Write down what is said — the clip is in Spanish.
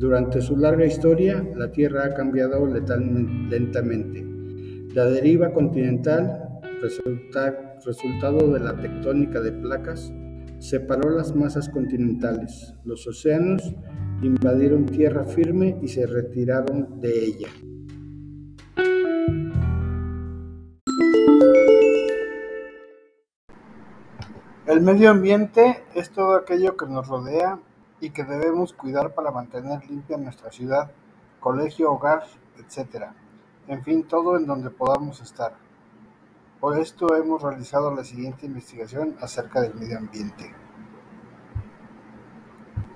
Durante su larga historia, la Tierra ha cambiado lentamente. La deriva continental, resultado de la tectónica de placas, separó las masas continentales. Los océanos invadieron tierra firme y se retiraron de ella. El medio ambiente es todo aquello que nos rodea y que debemos cuidar para mantener limpia nuestra ciudad, colegio, hogar, etc. En fin, todo en donde podamos estar. Por esto hemos realizado la siguiente investigación acerca del medio ambiente.